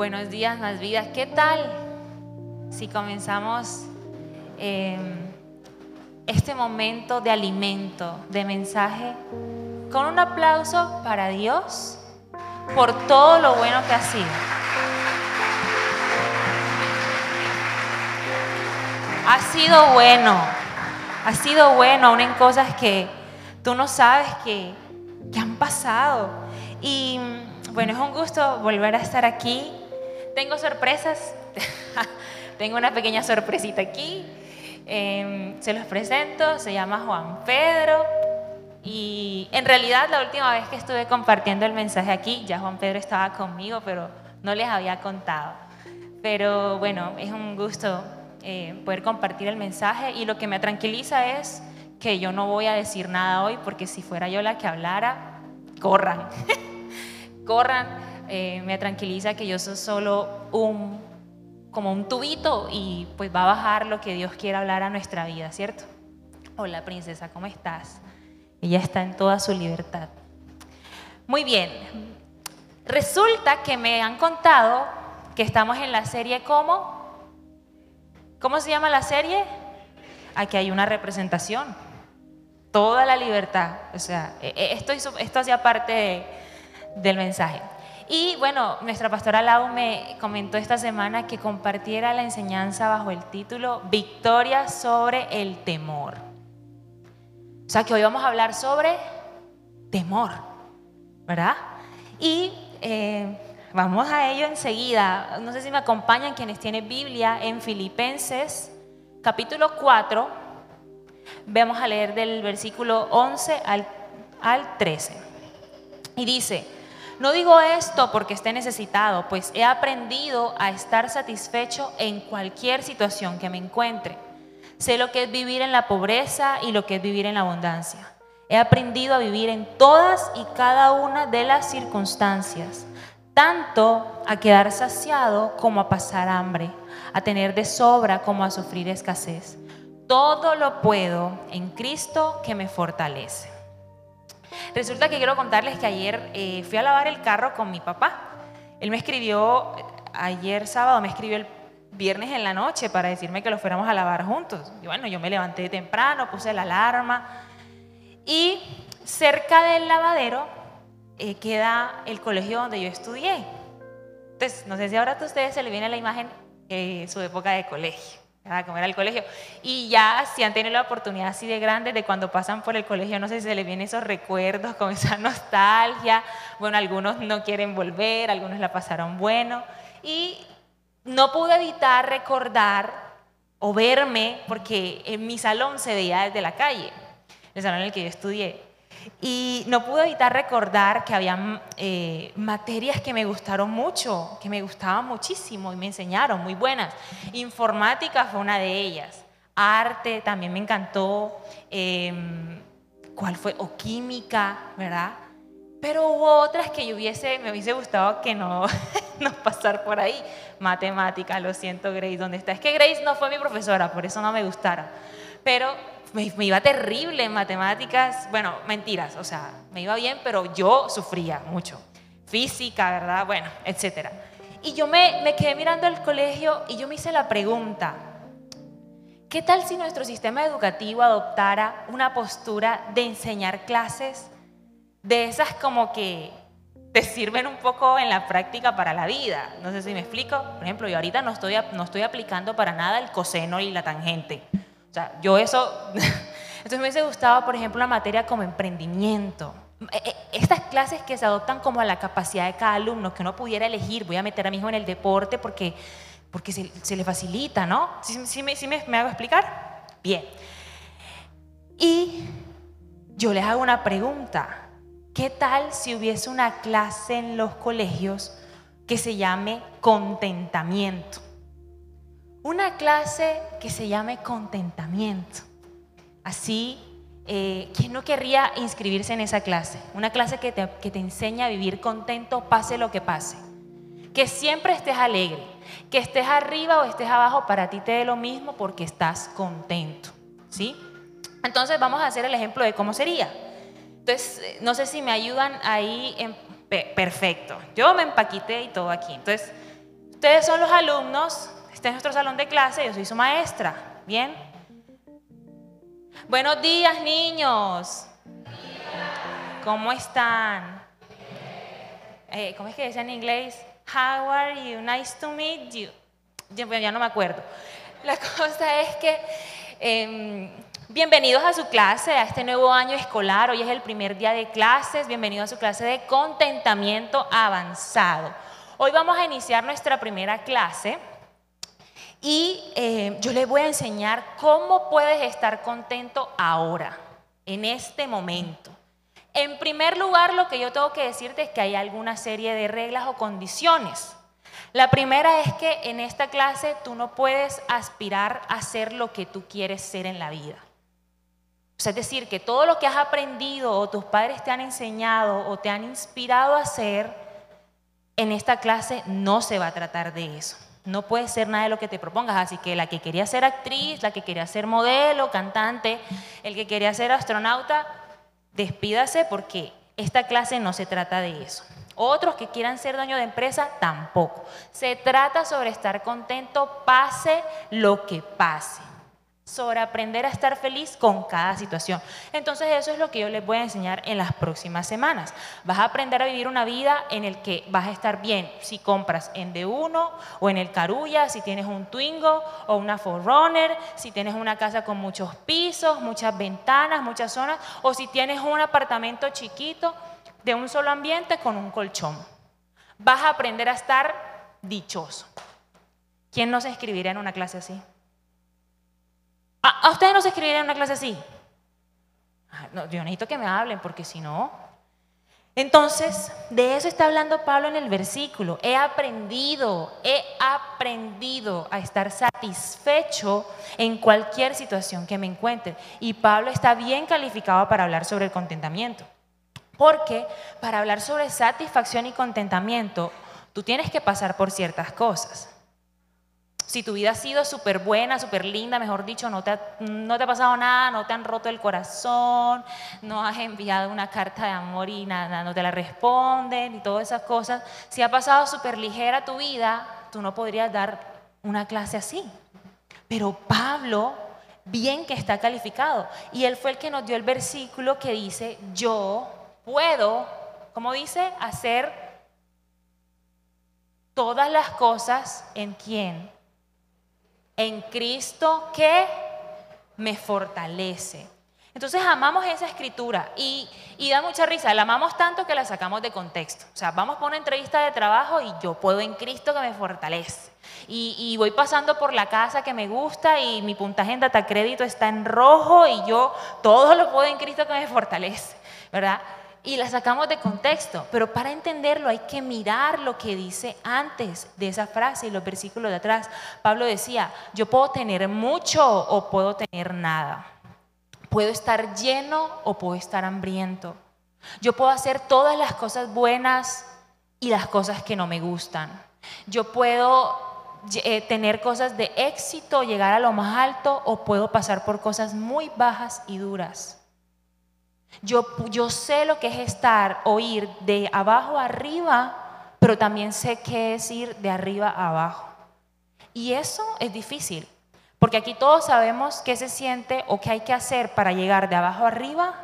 Buenos días, más vidas. ¿Qué tal si comenzamos em, este momento de alimento, de mensaje, con un aplauso para Dios por todo lo bueno que ha sido? Ha sido bueno, ha sido bueno aún en cosas que tú no sabes que, que han pasado. Y bueno, es un gusto volver a estar aquí. Tengo sorpresas. Tengo una pequeña sorpresita aquí. Em, se los presento. Se llama Juan Pedro. Y en realidad la última vez que estuve compartiendo el mensaje aquí, ya Juan Pedro estaba conmigo, pero no les había contado. Pero bueno, es un gusto eh, poder compartir el mensaje y lo que me tranquiliza es que yo no voy a decir nada hoy porque si fuera yo la que hablara, corran, corran, eh, me tranquiliza que yo soy solo un, como un tubito y pues va a bajar lo que Dios quiere hablar a nuestra vida, ¿cierto? Hola princesa, ¿cómo estás? Ella está en toda su libertad. Muy bien, resulta que me han contado que estamos en la serie ¿Cómo? ¿Cómo se llama la serie? Aquí hay una representación. Toda la libertad. O sea, e, e, esto, esto hacía parte del mensaje. Y bueno, nuestra pastora Lau me comentó esta semana que compartiera la enseñanza bajo el título Victoria sobre el temor. O sea que hoy vamos a hablar sobre temor, ¿verdad? Y eh, Vamos a ello enseguida. No sé si me acompañan quienes tienen Biblia en Filipenses capítulo 4. Vamos a leer del versículo 11 al, al 13. Y dice, no digo esto porque esté necesitado, pues he aprendido a estar satisfecho en cualquier situación que me encuentre. Sé lo que es vivir en la pobreza y lo que es vivir en la abundancia. He aprendido a vivir en todas y cada una de las circunstancias tanto a quedar saciado como a pasar hambre, a tener de sobra como a sufrir escasez. Todo lo puedo en Cristo que me fortalece. Resulta que quiero contarles que ayer eh, fui a lavar el carro con mi papá. Él me escribió, ayer sábado me escribió el viernes en la noche para decirme que lo fuéramos a lavar juntos. Y bueno, yo me levanté temprano, puse la alarma y cerca del lavadero eh, queda el colegio donde yo estudié. Entonces, no sé si ahora a ustedes se le viene la imagen eh, su época de colegio, ¿verdad? Como era el colegio. Y ya si han tenido la oportunidad así de grande de cuando pasan por el colegio, no sé si se les vienen esos recuerdos con esa nostalgia. Bueno, algunos no quieren volver, algunos la pasaron bueno. Y no pude evitar recordar o verme, porque en mi salón se veía desde la calle, el salón en el que yo estudié. Y no pude evitar recordar que había eh, materias que me gustaron mucho, que me gustaban muchísimo y me enseñaron, muy buenas. Informática fue una de ellas. Arte también me encantó. Em, ¿Cuál fue? O química, ¿verdad? Pero hubo otras que yo hubiese, me hubiese gustado que no, no pasar por ahí. Matemática, lo siento Grace, ¿dónde está? Es que Grace no fue mi profesora, por eso no me gustaron. Pero me, iba terrible en matemáticas, bueno, mentiras, o sea, me iba bien, pero yo sufría mucho. Física, ¿verdad? Bueno, etcétera. Y yo me, me quedé mirando el colegio y yo me hice la pregunta, ¿qué tal si nuestro sistema educativo adoptara una postura de enseñar clases de esas como que te sirven un poco en la práctica para la vida? No sé si me explico. Por ejemplo, yo ahorita no estoy, no estoy aplicando para nada el coseno y la tangente. O sea, yo eso, entonces me hubiese gustado, por ejemplo, una materia como emprendimiento. E, e, estas clases que se adoptan como a la capacidad de cada alumno, que uno pudiera elegir, voy a meter a mi hijo en el deporte porque, porque se, le facilita, ¿no? ¿Sí, me, me, me hago explicar? Bien. Y yo les hago una pregunta. ¿Qué tal si hubiese una clase en los colegios que se llame contentamiento? Una clase que se llame contentamiento. Así, eh, ¿quién no querría inscribirse en esa clase? Una clase que te, que te enseña a vivir contento, pase lo que pase. Que siempre estés alegre, que estés arriba o estés abajo, para ti te dé lo mismo porque estás contento. ¿Sí? Entonces vamos a hacer el ejemplo de cómo sería. Entonces, eh, no sé si me ayudan ahí. En, perfecto. Yo me empaquité y todo aquí. Entonces, Ustedes son los alumnos, este es nuestro salón de clase, yo soy su maestra, ¿bien? Buenos días, niños. ¿Cómo están? Eh, ¿Cómo es que dice en inglés? How are you? Nice to meet you. Ya, no me acuerdo. La cosa es que em, bienvenidos a su clase, a este nuevo año escolar. Hoy es el primer día de clases. Bienvenidos a su clase de contentamiento avanzado. Hoy vamos a iniciar nuestra primera clase y em, yo les voy a enseñar cómo puedes estar contento ahora, en este momento. En primer lugar, lo que yo tengo que decirte es que hay alguna serie de reglas o condiciones. La primera es que en esta clase tú no puedes aspirar a ser lo que tú quieres ser en la vida. es decir, que todo lo que has aprendido o tus padres te han enseñado o te han inspirado a hacer, en esta clase no se va a tratar de eso. No puede ser nada de lo que te propongas. Así que la que quería ser actriz, la que quería ser modelo, cantante, el que quería ser astronauta, despídase porque esta clase no se trata de eso. Otros que quieran ser dueño de empresa, tampoco. Se trata sobre estar contento, pase lo que pase sobre aprender a estar feliz con cada situación. Entonces eso es lo que yo les voy a enseñar en las próximas semanas. Vas a aprender a vivir una vida en el que vas a estar bien si compras en D1 o en el Carulla, si tienes un Twingo o una Forerunner, si tienes una casa con muchos pisos, muchas ventanas, muchas zonas, o si tienes un apartamento chiquito de un solo ambiente con un colchón. Vas a aprender a estar dichoso. ¿Quién no se inscribiría en una clase así? ¿A, ustedes no se escribirían una clase así? Ah, yo necesito que me hablen porque si no... Entonces, de eso está hablando Pablo en el versículo. He aprendido, he aprendido a estar satisfecho en cualquier situación que me encuentre. Y Pablo está bien calificado para hablar sobre el contentamiento. Porque para hablar sobre satisfacción y contentamiento, tú tienes que pasar por ciertas cosas. Si tu vida ha sido súper buena, súper linda, mejor dicho, no te, ha, pasado nada, no te han roto el corazón, no has enviado una carta de amor y nada, no te la responden y todas esas cosas. Si ha pasado súper ligera tu vida, tú no podrías dar una clase así. Pero Pablo, bien que está calificado, y él fue el que nos dio el versículo que dice, yo puedo, como dice, hacer todas las cosas en quien en Cristo que me fortalece. Entonces amamos esa escritura y, da mucha risa, la amamos tanto que la sacamos de contexto. O sea, vamos por una entrevista de trabajo y yo puedo en Cristo que me fortalece. Y, y voy pasando por la casa que me gusta y mi puntaje en data crédito está en rojo y yo todo lo puedo en Cristo que me fortalece, ¿verdad? Y la sacamos de contexto, pero para entenderlo hay que mirar lo que dice antes de esa frase y los versículos de atrás. Pablo decía, yo puedo tener mucho o puedo tener nada. Puedo estar lleno o puedo estar hambriento. Yo puedo hacer todas las cosas buenas y las cosas que no me gustan. Yo puedo eh, tener cosas de éxito, llegar a lo más alto o puedo pasar por cosas muy bajas y duras. Yo, sé lo que es estar o ir de abajo a arriba, pero también sé qué es ir de arriba a abajo. Y eso es difícil, porque aquí todos sabemos qué se siente o qué hay que hacer para llegar de abajo a arriba,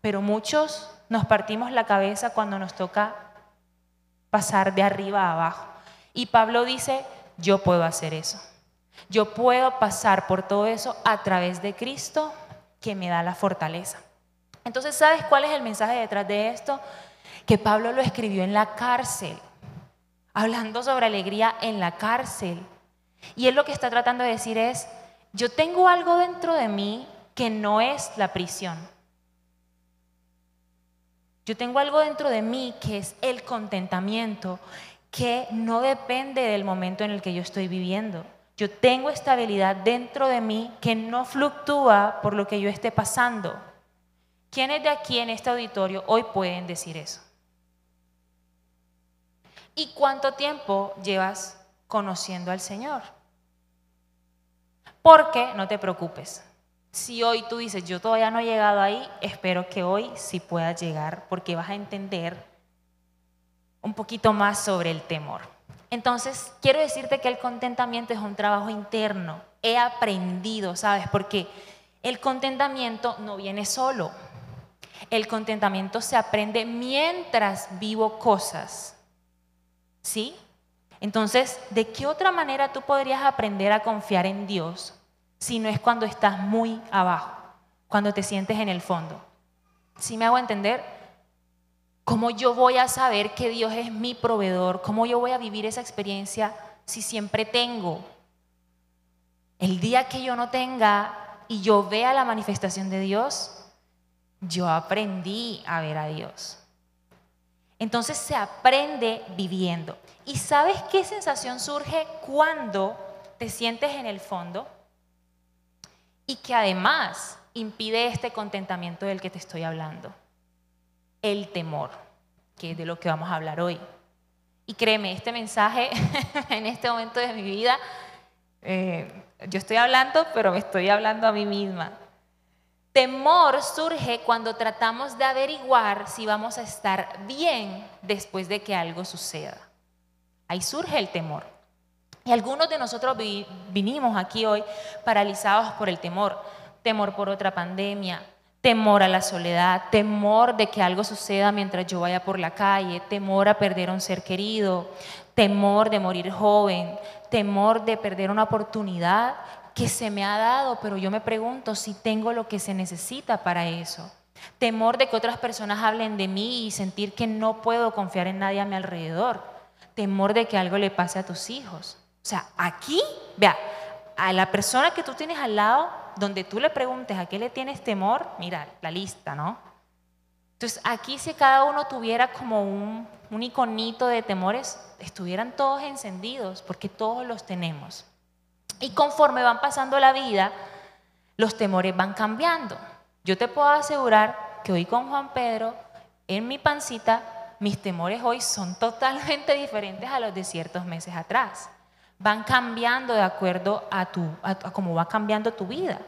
pero muchos nos partimos la cabeza cuando nos toca pasar de arriba a abajo. Y Pablo dice, yo puedo hacer eso. Yo puedo pasar por todo eso a través de Cristo que me da la fortaleza. Entonces, ¿sabes cuál es el mensaje detrás de esto? Que Pablo lo escribió en la cárcel, hablando sobre alegría en la cárcel. Y él lo que está tratando de decir es, yo tengo algo dentro de mí que no es la prisión. Yo tengo algo dentro de mí que es el contentamiento, que no depende del momento en el que yo estoy viviendo. Yo tengo estabilidad dentro de mí que no fluctúa por lo que yo esté pasando. ¿Quiénes de aquí en este auditorio hoy pueden decir eso? ¿Y cuánto tiempo llevas conociendo al Señor? Porque no te preocupes. Si hoy tú dices, yo todavía no he llegado ahí, espero que hoy sí puedas llegar porque vas a entender un poquito más sobre el temor. Entonces, quiero decirte que el contentamiento es un trabajo interno. He aprendido, ¿sabes? Porque el contentamiento no viene solo. El contentamiento se aprende mientras vivo cosas. ¿Sí? Entonces, ¿de qué otra manera tú podrías aprender a confiar en Dios si no es cuando estás muy abajo, cuando te sientes en el fondo? ¿Sí me hago entender? ¿Cómo yo voy a saber que Dios es mi proveedor? ¿Cómo yo voy a vivir esa experiencia si siempre tengo? El día que yo no tenga y yo vea la manifestación de Dios, yo aprendí a ver a Dios. Entonces se aprende viviendo. ¿Y sabes qué sensación surge cuando te sientes en el fondo? Y que además impide este contentamiento del que te estoy hablando. El temor, que es de lo que vamos a hablar hoy. Y créeme, este mensaje en este momento de mi vida, eh, yo estoy hablando, pero me estoy hablando a mí misma. Temor surge cuando tratamos de averiguar si vamos a estar bien después de que algo suceda. Ahí surge el temor. Y algunos de nosotros vinimos aquí hoy paralizados por el temor. Temor por otra pandemia, temor a la soledad, temor de que algo suceda mientras yo vaya por la calle, temor a perder a un ser querido, temor de morir joven, temor de perder una oportunidad que se me ha dado, pero yo me pregunto si tengo lo que se necesita para eso. Temor de que otras personas hablen de mí y sentir que no puedo confiar en nadie a mi alrededor. Temor de que algo le pase a tus hijos. O sea, aquí, vea, a la persona que tú tienes al lado, donde tú le preguntes a qué le tienes temor, mira, la lista, ¿no? Entonces, aquí si cada uno tuviera como un, un iconito de temores, estuvieran todos encendidos, porque todos los tenemos. Y conforme van pasando la vida, los temores van cambiando. Yo te puedo asegurar que hoy con Juan Pedro, en mi pancita, mis temores hoy son totalmente diferentes a los de ciertos meses atrás. Van cambiando de acuerdo a, tu, a, cómo va cambiando tu vida.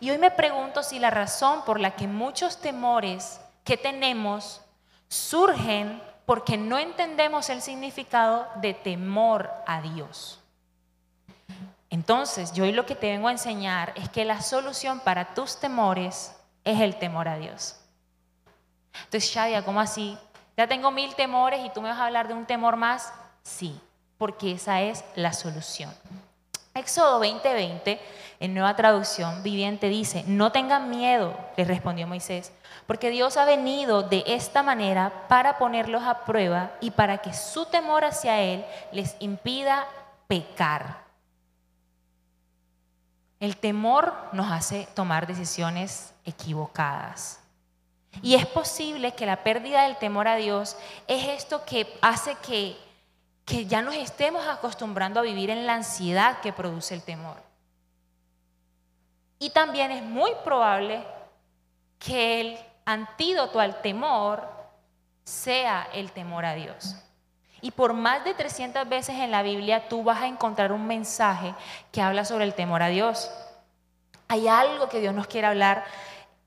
Y hoy me pregunto si la razón por la que muchos temores que tenemos surgen porque no entendemos el significado de temor a Dios. Entonces, yo hoy lo que te vengo a enseñar es que la solución para tus temores es el temor a Dios. Entonces, Shadia, ¿cómo así? Ya tengo mil temores y tú me vas a hablar de un temor más. Sí, porque esa es la solución. Éxodo 20:20, en nueva traducción viviente, dice, no tengan miedo, le respondió Moisés, porque Dios ha venido de esta manera para ponerlos a prueba y para que su temor hacia Él les impida pecar. El temor nos hace tomar decisiones equivocadas. Y es posible que la pérdida del temor a Dios es esto que hace que, que ya nos estemos acostumbrando a vivir en la ansiedad que produce el temor. Y también es muy probable que el antídoto al temor sea el temor a Dios. Y por más de 300 veces en la Biblia tú vas a encontrar un mensaje que habla sobre el temor a Dios. Hay algo que Dios nos quiere hablar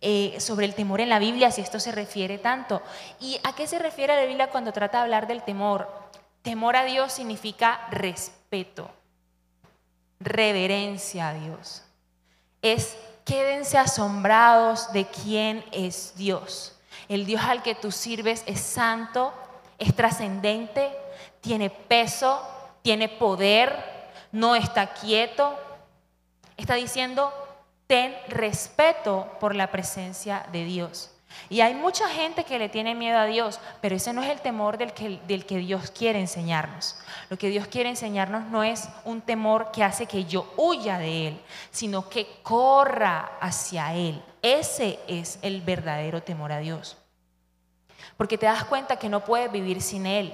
eh, sobre el temor en la Biblia, si esto se refiere tanto. ¿Y a qué se refiere la Biblia cuando trata de hablar del temor? Temor a Dios significa respeto, reverencia a Dios. Es quédense asombrados de quién es Dios. El Dios al que tú sirves es santo, es trascendente, tiene peso, tiene poder, no está quieto. Está diciendo, ten respeto por la presencia de Dios. Y hay mucha gente que le tiene miedo a Dios, pero ese no es el temor del que, del que, Dios quiere enseñarnos. Lo que Dios quiere enseñarnos no es un temor que hace que yo huya de Él, sino que corra hacia Él. Ese es el verdadero temor a Dios. Porque te das cuenta que no puedes vivir sin Él.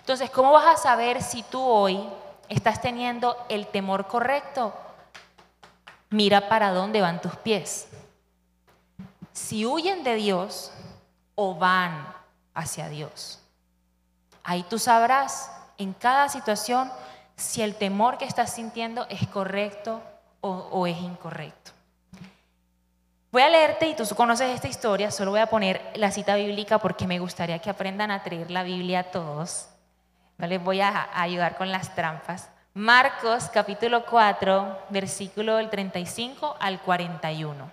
Entonces, ¿cómo vas a saber si tú hoy estás teniendo el temor correcto? Mira para dónde van tus pies. Si huyen de Dios o van hacia Dios. Ahí tú sabrás en cada situación si el temor que estás sintiendo es correcto o, es incorrecto. Voy a leerte, y tú conoces esta historia, solo voy a poner la cita bíblica porque me gustaría que aprendan a traer la Biblia a todos. No les voy a ayudar con las trampas. Marcos capítulo 4, versículo del 35 al 41.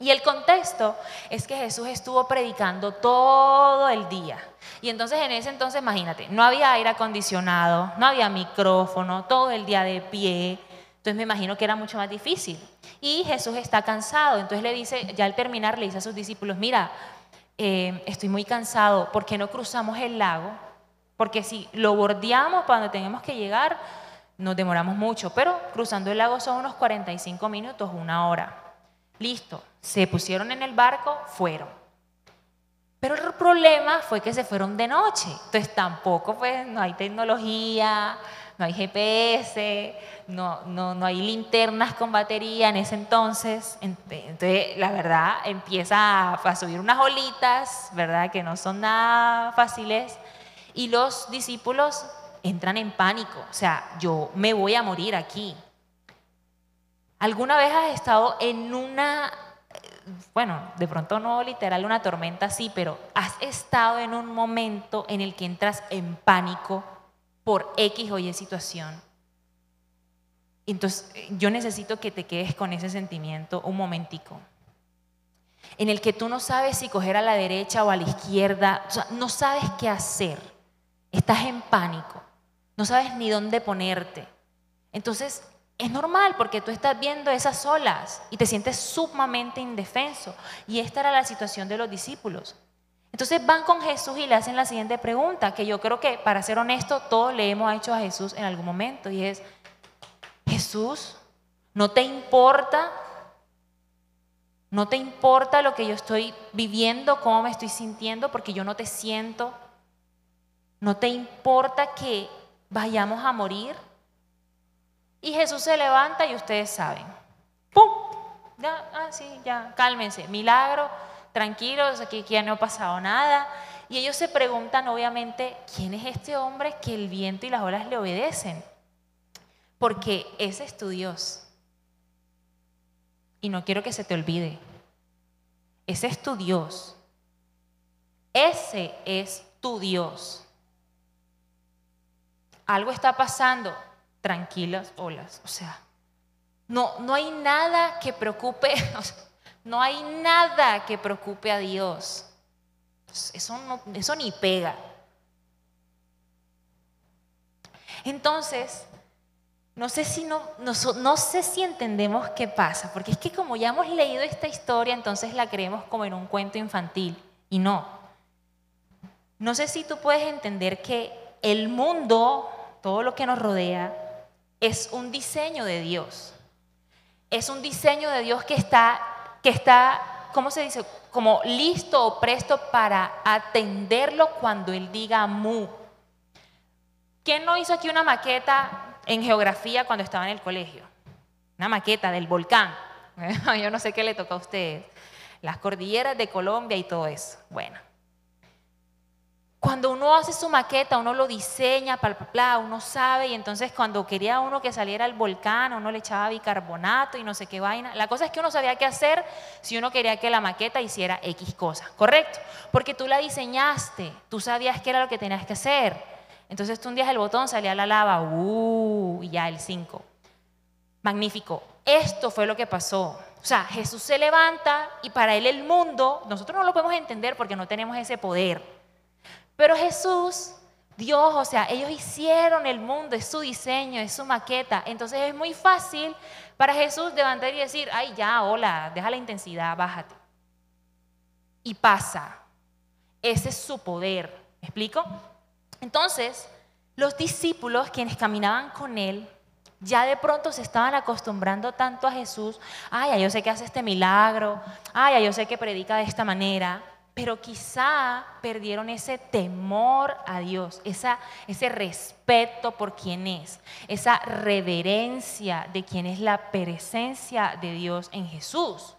Y el contexto es que Jesús estuvo predicando todo el día. Y entonces en ese entonces, imagínate, no había aire acondicionado, no había micrófono, todo el día de pie. Entonces me imagino que era mucho más difícil. Y Jesús está cansado. Entonces le dice, ya al terminar, le dice a sus discípulos, mira, eh, estoy muy cansado, ¿por qué no cruzamos el lago? Porque si lo bordeamos para donde tenemos que llegar, nos demoramos mucho, pero cruzando el lago son unos 45 minutos, una hora. Listo, se pusieron en el barco, fueron. Pero el problema fue que se fueron de noche. Entonces tampoco pues no hay tecnología, no hay GPS, no, no, no hay linternas con batería en ese entonces. Entonces la verdad empieza a, subir unas olitas, ¿verdad? Que no son nada fáciles. Y los discípulos entran en pánico. O sea, yo me voy a morir aquí. ¿Alguna vez has estado en una bueno, de pronto no literal una tormenta sí, pero has estado en un momento en el que entras en pánico por X o Y situación. Entonces, yo necesito que te quedes con ese sentimiento un momentico. En el que tú no sabes si coger a la derecha o a la izquierda, o sea, no sabes qué hacer. Estás en pánico, no sabes ni dónde ponerte. Entonces, es normal porque tú estás viendo esas olas y te sientes sumamente indefenso. Y esta era la situación de los discípulos. Entonces van con Jesús y le hacen la siguiente pregunta, que yo creo que, para ser honesto, todos le hemos hecho a Jesús en algún momento, y es, Jesús, ¿no te importa? ¿No te importa lo que yo estoy viviendo, cómo me estoy sintiendo, porque yo no te siento? ¿No te importa que vayamos a morir? Y Jesús se levanta y ustedes saben. ¡Pum! Ya, ah, sí, ya, cálmense. Milagro, tranquilos, aquí, aquí ya no ha pasado nada. Y ellos se preguntan, obviamente, ¿quién es este hombre que el viento y las olas le obedecen? Porque ese es tu Dios. Y no quiero que se te olvide. Ese es tu Dios. Ese es tu Dios. Algo está pasando tranquilas olas. O sea, no, no hay nada que preocupe, no hay nada que preocupe a Dios. Eso, no, ni pega. Entonces, no sé, si no, sé si entendemos qué pasa, porque es que como ya hemos leído esta historia, entonces la creemos como en un cuento infantil, y no. No sé si tú puedes entender que el mundo, todo lo que nos rodea, es un diseño de Dios. Es un diseño de Dios que está, está, ¿cómo se dice? Como listo o presto para atenderlo cuando Él diga mu. ¿Quién no hizo aquí una maqueta en geografía cuando estaba en el colegio? Una maqueta del volcán. Yo no sé qué le toca a ustedes. Las cordilleras de Colombia y todo eso. Bueno, cuando uno hace su maqueta, uno lo diseña, bla, uno sabe, y entonces cuando quería uno que saliera al volcán, uno le echaba bicarbonato y no sé qué vaina. La cosa es que uno sabía qué hacer si uno quería que la maqueta hiciera X cosa, ¿correcto? Porque tú la diseñaste, tú sabías qué era lo que tenías que hacer. Entonces tú un día el botón, salía la lava, uh, y ya el 5. Magnífico. Esto fue lo que pasó. O sea, Jesús se levanta y para él el mundo, nosotros no lo podemos entender porque no tenemos ese poder. Pero Jesús, Dios, o sea, ellos hicieron el mundo, es su diseño, es su maqueta. Entonces es muy fácil para Jesús levantar y decir, ay, ya, hola, deja la intensidad, bájate. Y pasa. Ese es su poder. ¿Me explico? Entonces, los discípulos, quienes caminaban con él, ya de pronto se estaban acostumbrando tanto a Jesús. Ay, yo sé que hace este milagro. Ay, yo sé que predica de esta manera pero quizá perdieron ese temor a Dios, esa, ese respeto por quien es, esa reverencia de quien es la presencia de Dios en Jesús.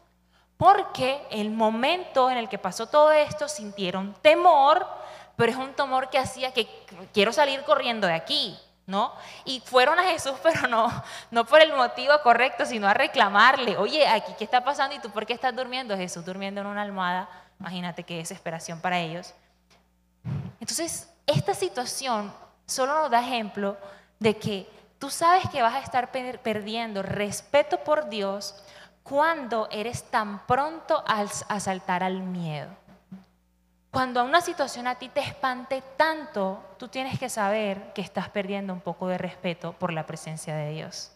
Porque el momento en el que pasó todo esto sintieron temor, pero es un temor que hacía que quiero salir corriendo de aquí, ¿no? Y fueron a Jesús, pero no, no por el motivo correcto, sino a reclamarle, oye, aquí qué está pasando y tú por qué estás durmiendo, Jesús durmiendo en una almohada Imagínate qué desesperación para ellos. Entonces, esta situación solo nos da ejemplo de que tú sabes que vas a estar perdiendo respeto por Dios cuando eres tan pronto a saltar al miedo. Cuando una situación a ti te espante tanto, tú tienes que saber que estás perdiendo un poco de respeto por la presencia de Dios.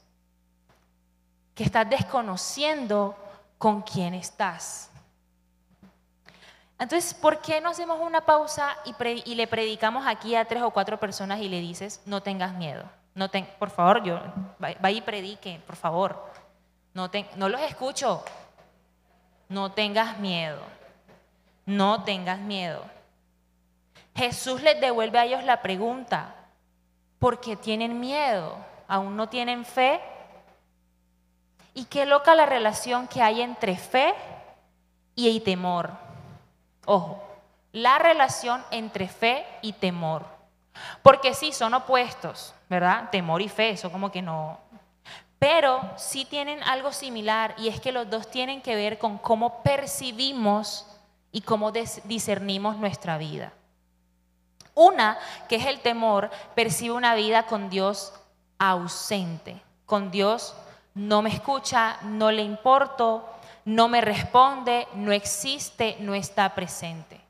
Que estás desconociendo con quién estás. Entonces, ¿por qué no hacemos una pausa y, le predicamos aquí a tres o cuatro personas y le dices, no tengas miedo? No por favor, yo, vaya y predique, por favor. No, no los escucho. No tengas miedo. No tengas miedo. Jesús les devuelve a ellos la pregunta, ¿por qué tienen miedo? ¿Aún no tienen fe? Y qué loca la relación que hay entre fe y temor. Ojo, la relación entre fe y temor. Porque sí, son opuestos, ¿verdad? Temor y fe, eso como que no. Pero sí tienen algo similar y es que los dos tienen que ver con cómo percibimos y cómo discernimos nuestra vida. Una, que es el temor, percibe una vida con Dios ausente, con Dios no me escucha, no le importo, no me responde, no existe, no está presente.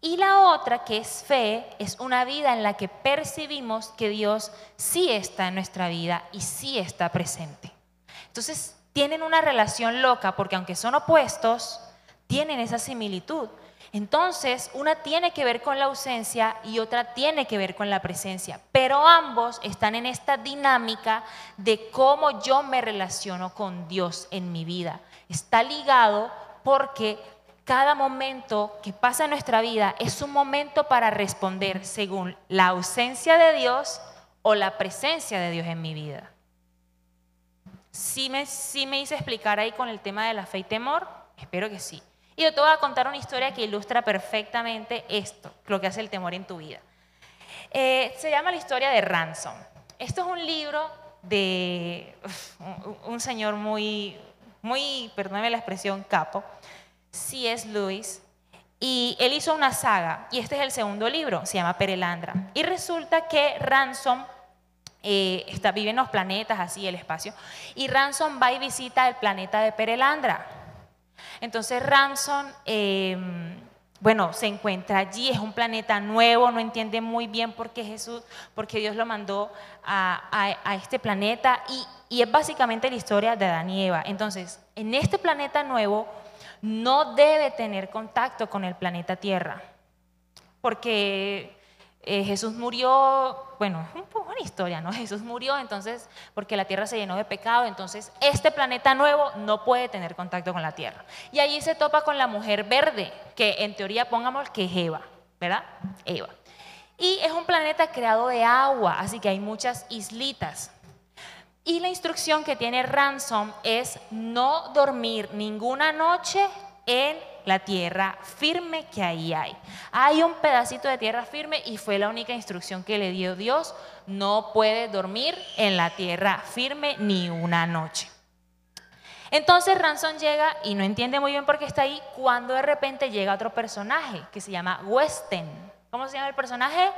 Y la otra, que es fe, es una vida en la que percibimos que Dios sí está en nuestra vida y sí está presente. Entonces, tienen una relación loca porque aunque son opuestos, tienen esa similitud. Entonces, una tiene que ver con la ausencia y otra tiene que ver con la presencia, pero ambos están en esta dinámica de cómo yo me relaciono con Dios en mi vida. Está ligado porque cada momento que pasa en nuestra vida es un momento para responder según la ausencia de Dios o la presencia de Dios en mi vida. ¿Sí me, sí me hice explicar ahí con el tema de la fe y temor? Espero que sí. Y yo te voy a contar una historia que ilustra perfectamente esto, lo que hace el temor en tu vida. Eh, se llama la historia de Ransom. Esto es un libro de un, señor muy, muy, perdóneme la expresión, capo, C.S. Lewis, y él hizo una saga, y este es el segundo libro, se llama Perelandra. Y resulta que Ransom eh, está, vive en los planetas, así, el espacio, y Ransom va y visita el planeta de Perelandra. Entonces Ransom, em, bueno, se encuentra allí, es un planeta nuevo, no entiende muy bien por qué Jesús, porque Dios lo mandó a, este planeta y, y, es básicamente la historia de Adán y Eva. Entonces, en este planeta nuevo no debe tener contacto con el planeta Tierra, porque eh, Jesús murió, bueno, es un poco una historia, ¿no? Jesús murió entonces porque la tierra se llenó de pecado, entonces este planeta nuevo no puede tener contacto con la tierra. Y allí se topa con la mujer verde, que en teoría pongamos que es Eva, ¿verdad? Eva. Y es un planeta creado de agua, así que hay muchas islitas. Y la instrucción que tiene Ransom es no dormir ninguna noche en la tierra firme que ahí hay. Hay un pedacito de tierra firme y fue la única instrucción que le dio Dios. No puede dormir en la tierra firme ni una noche. Entonces Ransom llega y no entiende muy bien por qué está ahí cuando de repente llega otro personaje que se llama Weston. ¿Cómo se llama el personaje?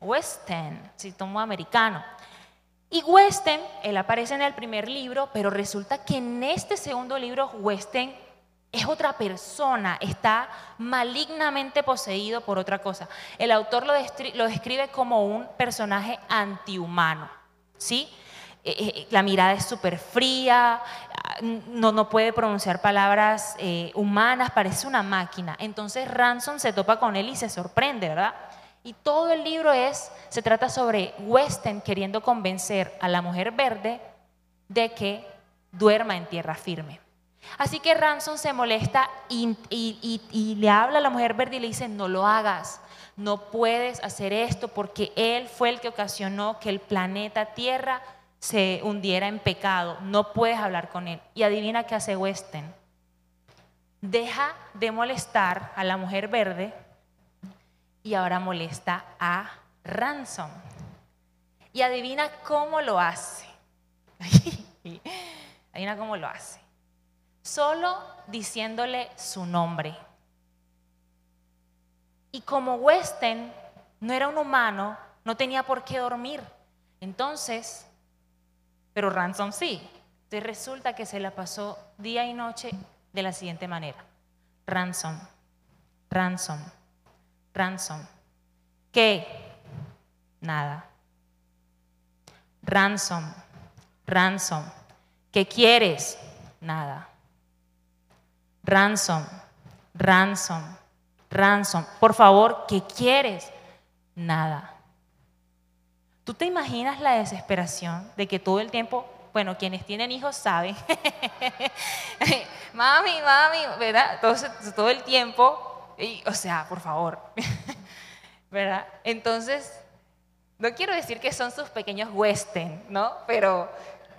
Weston, si tomo americano. Y Weston, él aparece en el primer libro, pero resulta que en este segundo libro Weston es otra persona, está malignamente poseído por otra cosa. El autor lo, describe como un personaje antihumano, ¿sí? Eh, eh, la mirada es súper fría, no, no, puede pronunciar palabras eh, humanas, parece una máquina. Entonces Ransom se topa con él y se sorprende, ¿verdad? Y todo el libro es, se trata sobre Weston queriendo convencer a la mujer verde de que duerma en tierra firme. Así que Ransom se molesta y, le habla a la mujer verde y le dice, no lo hagas, no puedes hacer esto porque él fue el que ocasionó que el planeta Tierra se hundiera en pecado, no puedes hablar con él. Y adivina qué hace Weston. Deja de molestar a la mujer verde y ahora molesta a Ransom. Y adivina cómo lo hace. adivina cómo lo hace solo diciéndole su nombre. Y como Weston no era un humano, no tenía por qué dormir. Entonces, pero Ransom sí. Entonces resulta que se la pasó día y noche de la siguiente manera. Ransom, ransom, ransom. ¿Qué? Nada. Ransom, ransom. ¿Qué quieres? Nada. Ransom, ransom, ransom. Por favor, ¿qué quieres? Nada. ¿Tú te imaginas la desesperación de que todo el tiempo, bueno, quienes tienen hijos saben, mami, mami, ¿verdad? Todo, el tiempo, o sea, por favor, ¿verdad? Entonces, no quiero decir que son sus pequeños western, ¿no? Pero,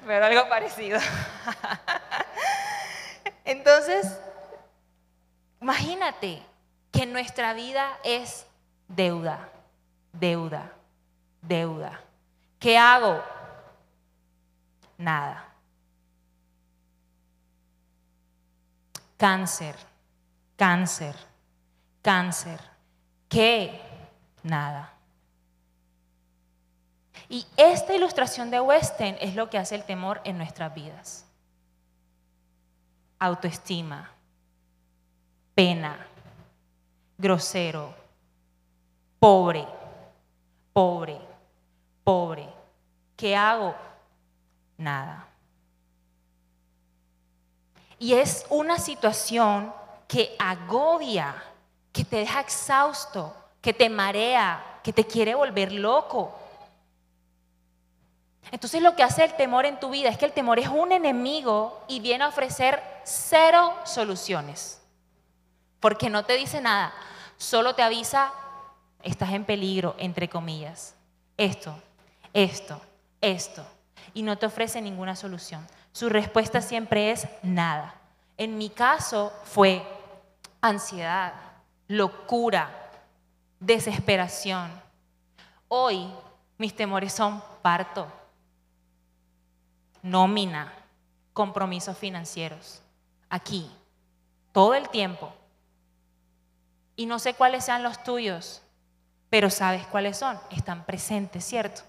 pero algo parecido. Entonces, imagínate que nuestra vida es deuda, deuda, deuda. ¿Qué hago? Nada. Cáncer, cáncer, cáncer. ¿Qué? Nada. Y esta ilustración de Weston es lo que hace el temor en nuestras vidas. Autoestima, pena, grosero, pobre, pobre, pobre. ¿Qué hago? Nada. Y es una situación que agobia, que te deja exhausto, que te marea, que te quiere volver loco. Entonces lo que hace el temor en tu vida es que el temor es un enemigo y viene a ofrecer cero soluciones. Porque no te dice nada, solo te avisa, estás en peligro, entre comillas. Esto, esto, esto. Y no te ofrece ninguna solución. Su respuesta siempre es nada. En mi caso fue ansiedad, locura, desesperación. Hoy mis temores son parto, nómina, compromisos financieros. Aquí, todo el tiempo. Y no sé cuáles sean los tuyos, pero sabes cuáles son. Están presentes, ¿cierto?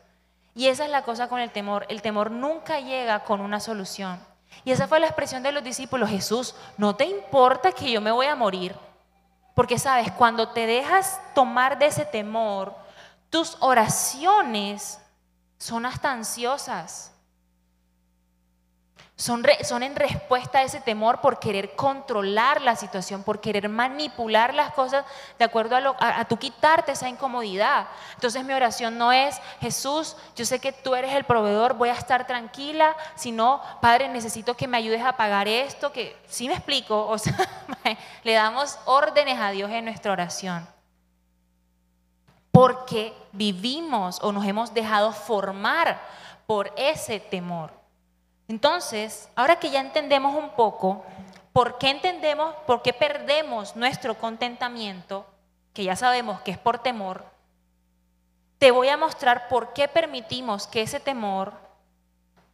Y esa es la cosa con el temor. El temor nunca llega con una solución. Y esa fue la expresión de los discípulos. Jesús, no te importa que yo me voy a morir. Porque sabes, cuando te dejas tomar de ese temor, tus oraciones son hasta ansiosas. Son, en respuesta a ese temor por querer controlar la situación, por querer manipular las cosas de acuerdo a, a, tu quitarte esa incomodidad. Entonces mi oración no es, Jesús, yo sé que tú eres el proveedor, voy a estar tranquila, sino, Padre, necesito que me ayudes a pagar esto, que sí me explico, o sea, le damos órdenes a Dios en nuestra oración. Porque vivimos o nos hemos dejado formar por ese temor. Entonces, ahora que ya entendemos un poco, ¿por qué entendemos, por qué perdemos nuestro contentamiento, que ya sabemos que es por temor? Te voy a mostrar por qué permitimos que ese temor,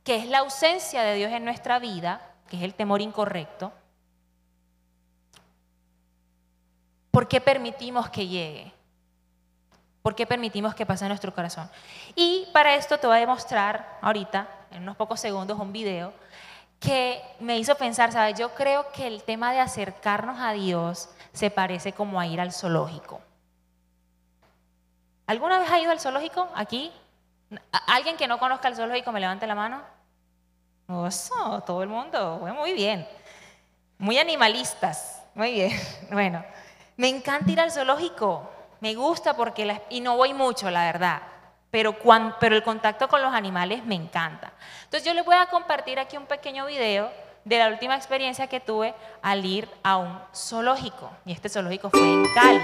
que es la ausencia de Dios en nuestra vida, que es el temor incorrecto, ¿por qué permitimos que llegue? ¿Por qué permitimos que pase en nuestro corazón? Y para esto te voy a demostrar ahorita en unos pocos segundos un video que me hizo pensar, ¿sabes? Yo creo que el tema de acercarnos a Dios se parece como a ir al zoológico. ¿Alguna vez ha ido al zoológico aquí? ¿Alguien que no conozca el zoológico me levante la mano? Oso, todo el mundo. muy bien. Muy animalistas. Muy bien. Bueno, me encanta ir al zoológico. Me gusta porque, y no voy mucho, la verdad pero, pero el contacto con los animales me encanta. Entonces yo les voy a compartir aquí un pequeño video de la última experiencia que tuve al ir a un zoológico. Y este zoológico fue en Cali.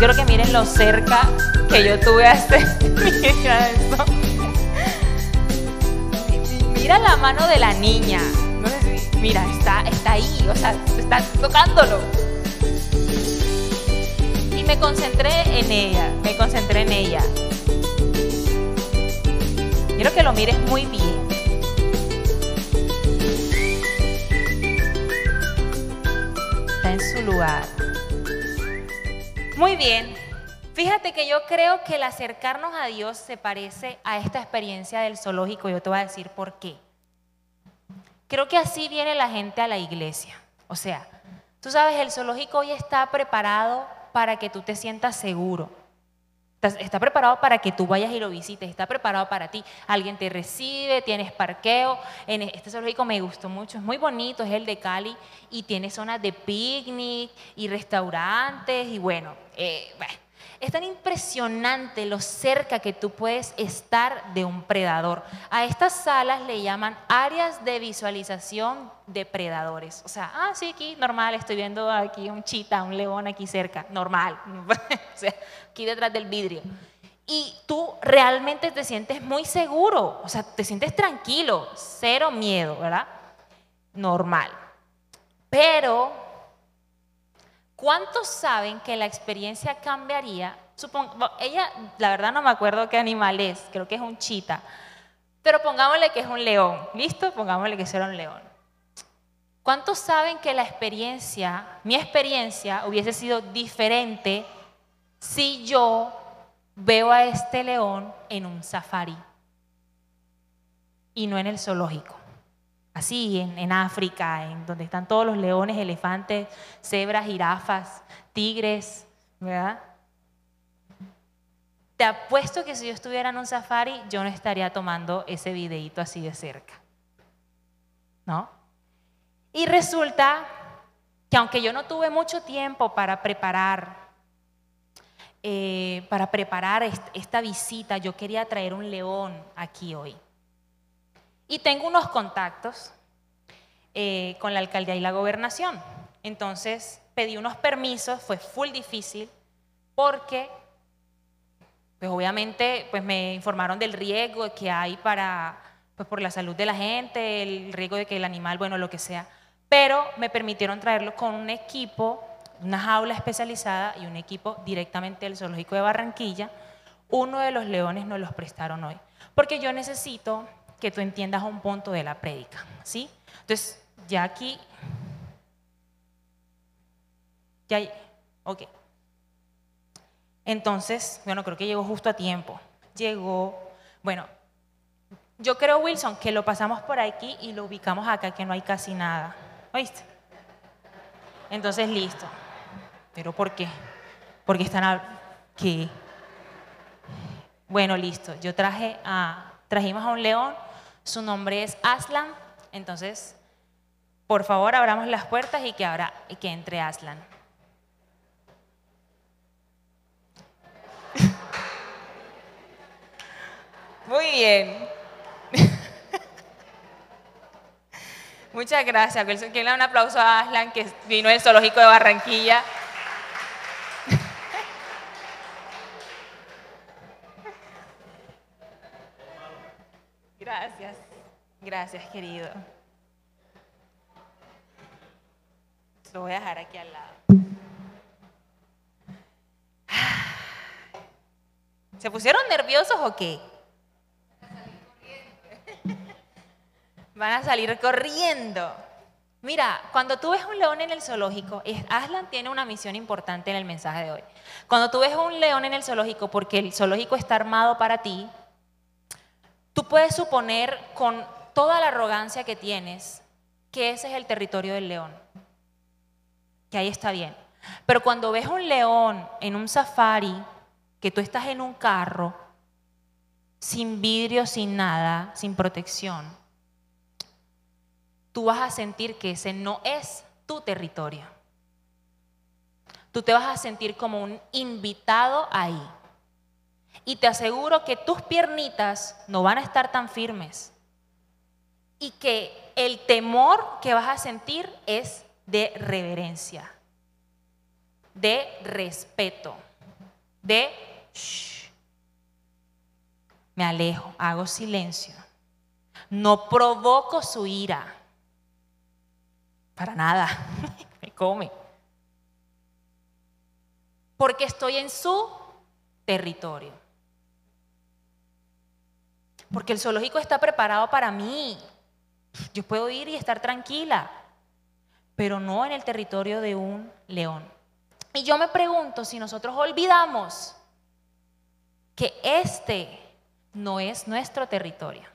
Quiero que miren lo cerca que yo tuve a este. Mira. Mira la mano de la niña. Mira, está, está ahí, o sea, está tocándolo. Y me concentré en ella, me concentré en ella. Quiero que lo mires muy bien. Está en su lugar. Muy bien. Fíjate que yo creo que el acercarnos a Dios se parece a esta experiencia del zoológico. Yo te voy a decir por qué. Creo que así viene la gente a la iglesia. O sea, tú sabes, el zoológico hoy está preparado para que tú te sientas seguro. Está preparado para que tú vayas y lo visites, está preparado para ti. Alguien te recibe, tienes parqueo. En este zoológico me gustó mucho, es muy bonito, es el de Cali y tiene zonas de picnic y restaurantes y bueno, eh, bueno es tan impresionante lo cerca que tú puedes estar de un predador. A estas salas le llaman áreas de visualización de predadores. O sea, ah, sí, aquí normal, estoy viendo aquí un chita, un león aquí cerca, normal. o sea, aquí detrás del vidrio. Y tú realmente te sientes muy seguro, o sea, te sientes tranquilo, cero miedo, ¿verdad? Normal. Pero ¿Cuántos saben que la experiencia cambiaría? Ella, la verdad no me acuerdo qué animal es, creo que es un chita, pero pongámosle que es un león, ¿listo? Pongámosle que será un león. ¿Cuántos saben que la experiencia, mi experiencia, hubiese sido diferente si yo veo a este león en un safari y no en el zoológico? Así en, África, en donde están todos los leones, elefantes, cebras, jirafas, tigres, ¿verdad? Te apuesto que si yo estuviera en un safari, yo no estaría tomando ese videíto así de cerca. ¿No? Y resulta que aunque yo no tuve mucho tiempo para preparar, eh, para preparar esta visita, yo quería traer un león aquí hoy. Y tengo unos contactos eh, con la alcaldía y la gobernación. Entonces pedí unos permisos, fue full difícil, porque pues obviamente pues me informaron del riesgo que hay para, pues por la salud de la gente, el riesgo de que el animal, bueno, lo que sea. Pero me permitieron traerlo con un equipo, una jaula especializada y un equipo directamente del zoológico de Barranquilla. Uno de los leones nos los prestaron hoy, porque yo necesito que tú entiendas un punto de la prédica, ¿sí? Entonces, ya aquí, ya, ok. Entonces, bueno, creo que llegó justo a tiempo. Llegó, bueno, yo creo, Wilson, que lo pasamos por aquí y lo ubicamos acá, que no hay casi nada. ¿Oíste? Entonces, listo. ¿Pero por qué? Porque están aquí. Bueno, listo. Yo traje a, trajimos a un león su nombre es Aslan. Entonces, por favor, abramos las puertas y que, ahora, y que entre Aslan. Muy bien. Muchas gracias. ¿Quién le un aplauso a Aslan que vino del zoológico de Barranquilla? Gracias. Gracias, querido. Lo voy a dejar aquí al lado. ¿Se pusieron nerviosos o qué? Van a salir corriendo. Mira, cuando tú ves un león en el zoológico, Aslan tiene una misión importante en el mensaje de hoy. Cuando tú ves un león en el zoológico, porque el zoológico está armado para ti, Tú puedes suponer con toda la arrogancia que tienes que ese es el territorio del león, que ahí está bien. Pero cuando ves un león en un safari, que tú estás en un carro, sin vidrio, sin nada, sin protección, tú vas a sentir que ese no es tu territorio. Tú te vas a sentir como un invitado ahí. Y te aseguro que tus piernitas no van a estar tan firmes. Y que el temor que vas a sentir es de reverencia, de respeto, de me alejo, hago silencio, no provoco su ira, para nada, me come. porque estoy en su territorio. Porque el zoológico está preparado para mí. Yo puedo ir y estar tranquila, pero no en el territorio de un león. Y yo me pregunto si nosotros olvidamos que este no es nuestro territorio.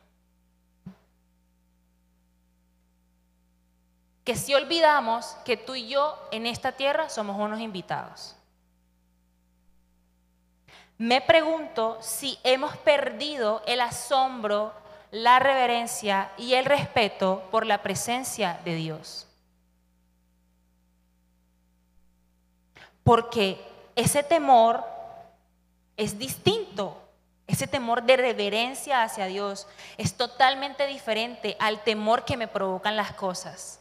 Que si olvidamos que tú y yo en esta tierra somos unos invitados. Me pregunto si hemos perdido el asombro, la reverencia y el respeto por la presencia de Dios. Porque ese temor es distinto. Ese temor de reverencia hacia Dios es totalmente diferente al temor que me provocan las cosas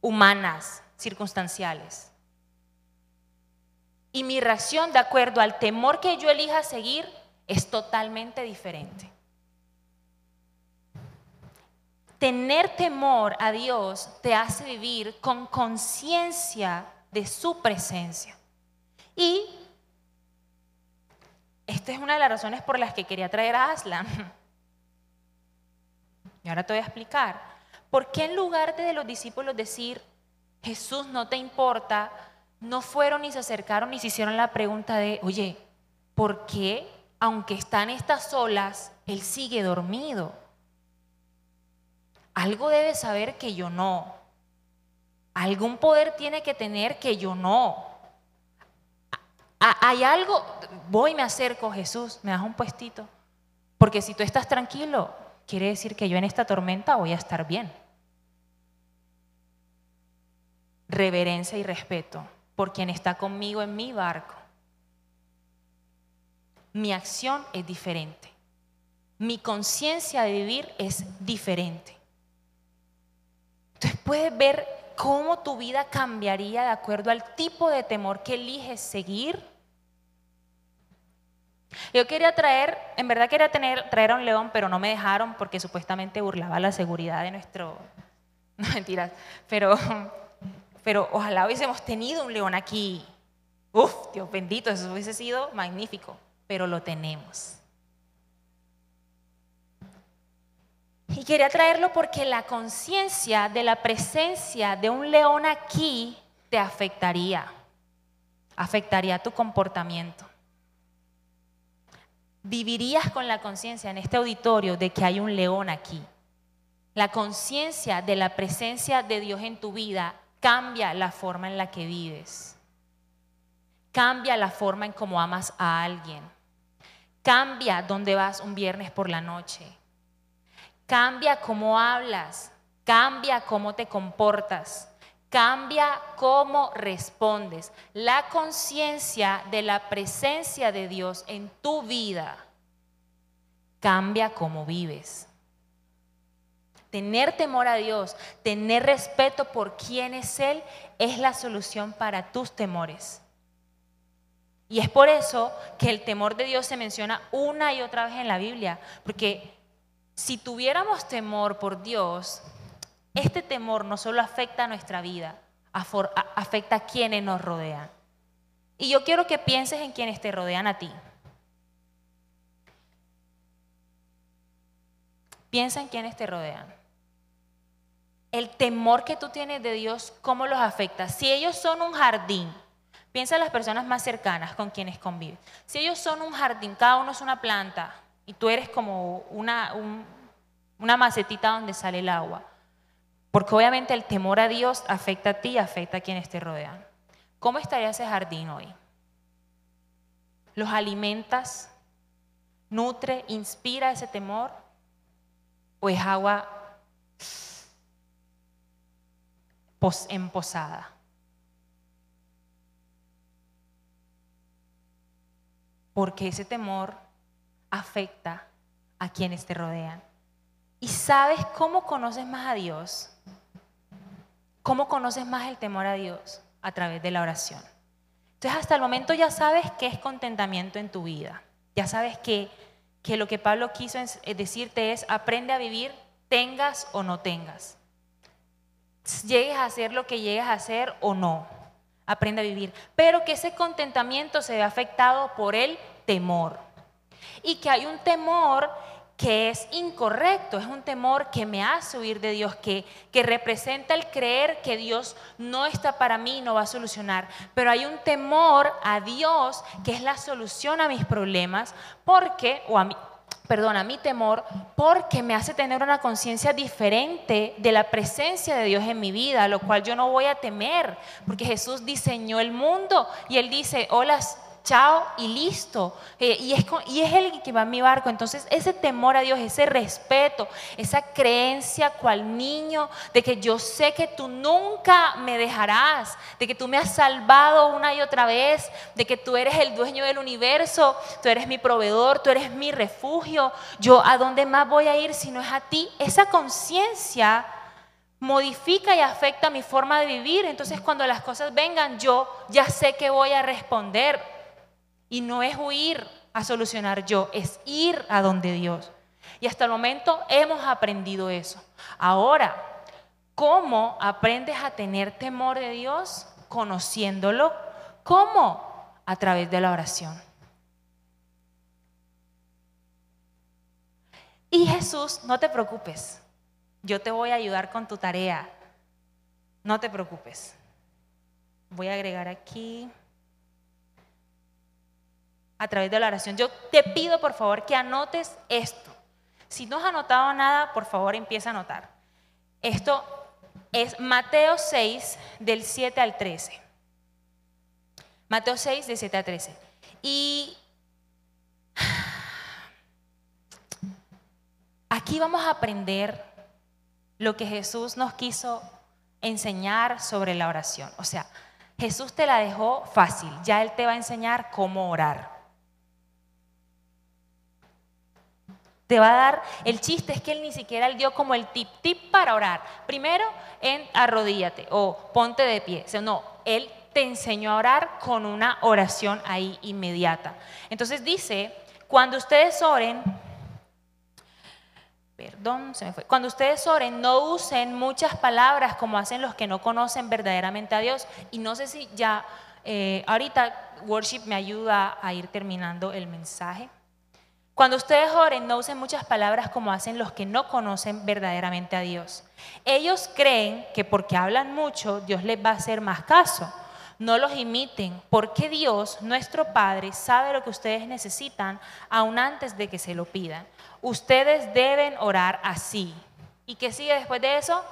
humanas, circunstanciales. Y mi reacción de acuerdo al temor que yo elija seguir es totalmente diferente. Tener temor a Dios te hace vivir con conciencia de su presencia. Y esta es una de las razones por las que quería traer a Aslan. Y ahora te voy a explicar. ¿Por qué en lugar de los discípulos decir, Jesús no te importa, no fueron ni se acercaron ni se hicieron la pregunta de, oye, ¿por qué, aunque están estas olas, Él sigue dormido? Algo debe saber que yo no. Algún poder tiene que tener que yo no. Hay algo, voy me acerco, Jesús, me das un puestito. Porque si tú estás tranquilo, quiere decir que yo en esta tormenta voy a estar bien. Reverencia y respeto por quien está conmigo en mi barco. Mi acción es diferente. Mi conciencia de vivir es diferente. Puedes ver cómo tu vida cambiaría de acuerdo al tipo de temor que eliges seguir. Yo quería traer, en verdad quería tener, traer a un león, pero no me dejaron porque supuestamente burlaba la seguridad de nuestro... No mentiras, pero pero ojalá hubiésemos tenido un león aquí. Uf, Dios bendito, eso hubiese sido magnífico, pero lo tenemos. Y quería traerlo porque la conciencia de la presencia de un león aquí te afectaría, afectaría tu comportamiento. Vivirías con la conciencia en este auditorio de que hay un león aquí. La conciencia de la presencia de Dios en tu vida cambia la forma en la que vives. Cambia la forma en cómo amas a alguien. Cambia dónde vas un viernes por la noche. Cambia cómo hablas. Cambia cómo te comportas. Cambia cómo respondes. La conciencia de la presencia de Dios en tu vida cambia cómo vives. Tener temor a Dios, tener respeto por quién es Él, es la solución para tus temores. Y es por eso que el temor de Dios se menciona una y otra vez en la Biblia, porque si tuviéramos temor por Dios, este temor no solo afecta a nuestra vida, afecta a quienes nos rodean. Y yo quiero que pienses en quienes te rodean a ti. Piensa en quienes te rodean el temor que tú tienes de Dios, ¿cómo los afecta? Si ellos son un jardín, piensa en las personas más cercanas con quienes convives. Si ellos son un jardín, cada uno es una planta y tú eres como una, una macetita donde sale el agua. Porque obviamente el temor a Dios afecta a ti y afecta a quienes te rodean. ¿Cómo estaría ese jardín hoy? ¿Los alimentas? ¿Nutre? ¿Inspira ese temor? ¿O es agua en posada. Porque ese temor afecta a quienes te rodean. ¿Y sabes cómo conoces más a Dios? ¿Cómo conoces más el temor a Dios? A través de la oración. Entonces hasta el momento ya sabes qué es contentamiento en tu vida. Ya sabes que, que lo que Pablo quiso decirte es aprende a vivir tengas o no tengas llegues a hacer lo que llegues a hacer o no. aprende a vivir, pero que ese contentamiento se ve afectado por el temor. Y que hay un temor que es incorrecto, es un temor que me hace huir de Dios, que, que representa el creer que Dios no está para mí y no va a solucionar. Pero hay un temor a Dios que es la solución a mis problemas, porque, o a mí, perdona, mi temor, porque me hace tener una conciencia diferente de la presencia de Dios en mi vida, lo cual yo no voy a temer, porque Jesús diseñó el mundo y Él dice, hola chao y listo. Eh, y, es, y es el que va en mi barco. Entonces, ese temor a Dios, ese respeto, esa creencia cual niño de que yo sé que tú nunca me dejarás, de que tú me has salvado una y otra vez, de que tú eres el dueño del universo, tú eres mi proveedor, tú eres mi refugio. Yo a dónde más voy a ir si no es a ti. Esa conciencia modifica y afecta mi forma de vivir. Entonces cuando las cosas vengan, yo ya sé que voy a responder. Y no es huir a solucionar yo, es ir a donde Dios. Y hasta el momento hemos aprendido eso. Ahora, ¿cómo aprendes a tener temor de Dios? Conociéndolo. ¿Cómo? A través de la oración. Y Jesús, no te preocupes, yo te voy a ayudar con tu tarea. No te preocupes. Voy a agregar aquí a través de la oración. Yo te pido por favor que anotes esto. Si no has anotado nada, por favor empieza a anotar. Esto es Mateo 6 del 7 al 13. Mateo 6 del 7 al 13. Y aquí vamos a aprender lo que Jesús nos quiso enseñar sobre la oración. O sea, Jesús te la dejó fácil, ya Él te va a enseñar cómo orar. Te va a dar, el chiste es que él ni siquiera él dio como el tip, tip para orar. Primero, en arrodíllate o ponte de pie. O no, él te enseñó a orar con una oración ahí inmediata. Entonces dice, cuando ustedes oren, perdón, se me fue, cuando ustedes oren, no usen muchas palabras como hacen los que no conocen verdaderamente a Dios. Y no sé si ya, eh, ahorita worship me ayuda a ir terminando el mensaje. Cuando ustedes oren, no usen muchas palabras como hacen los que no conocen verdaderamente a Dios. Ellos creen que porque hablan mucho, Dios les va a hacer más caso. No los imiten, porque Dios, nuestro Padre, sabe lo que ustedes necesitan aún antes de que se lo pidan. Ustedes deben orar así. ¿Y qué sigue después de eso?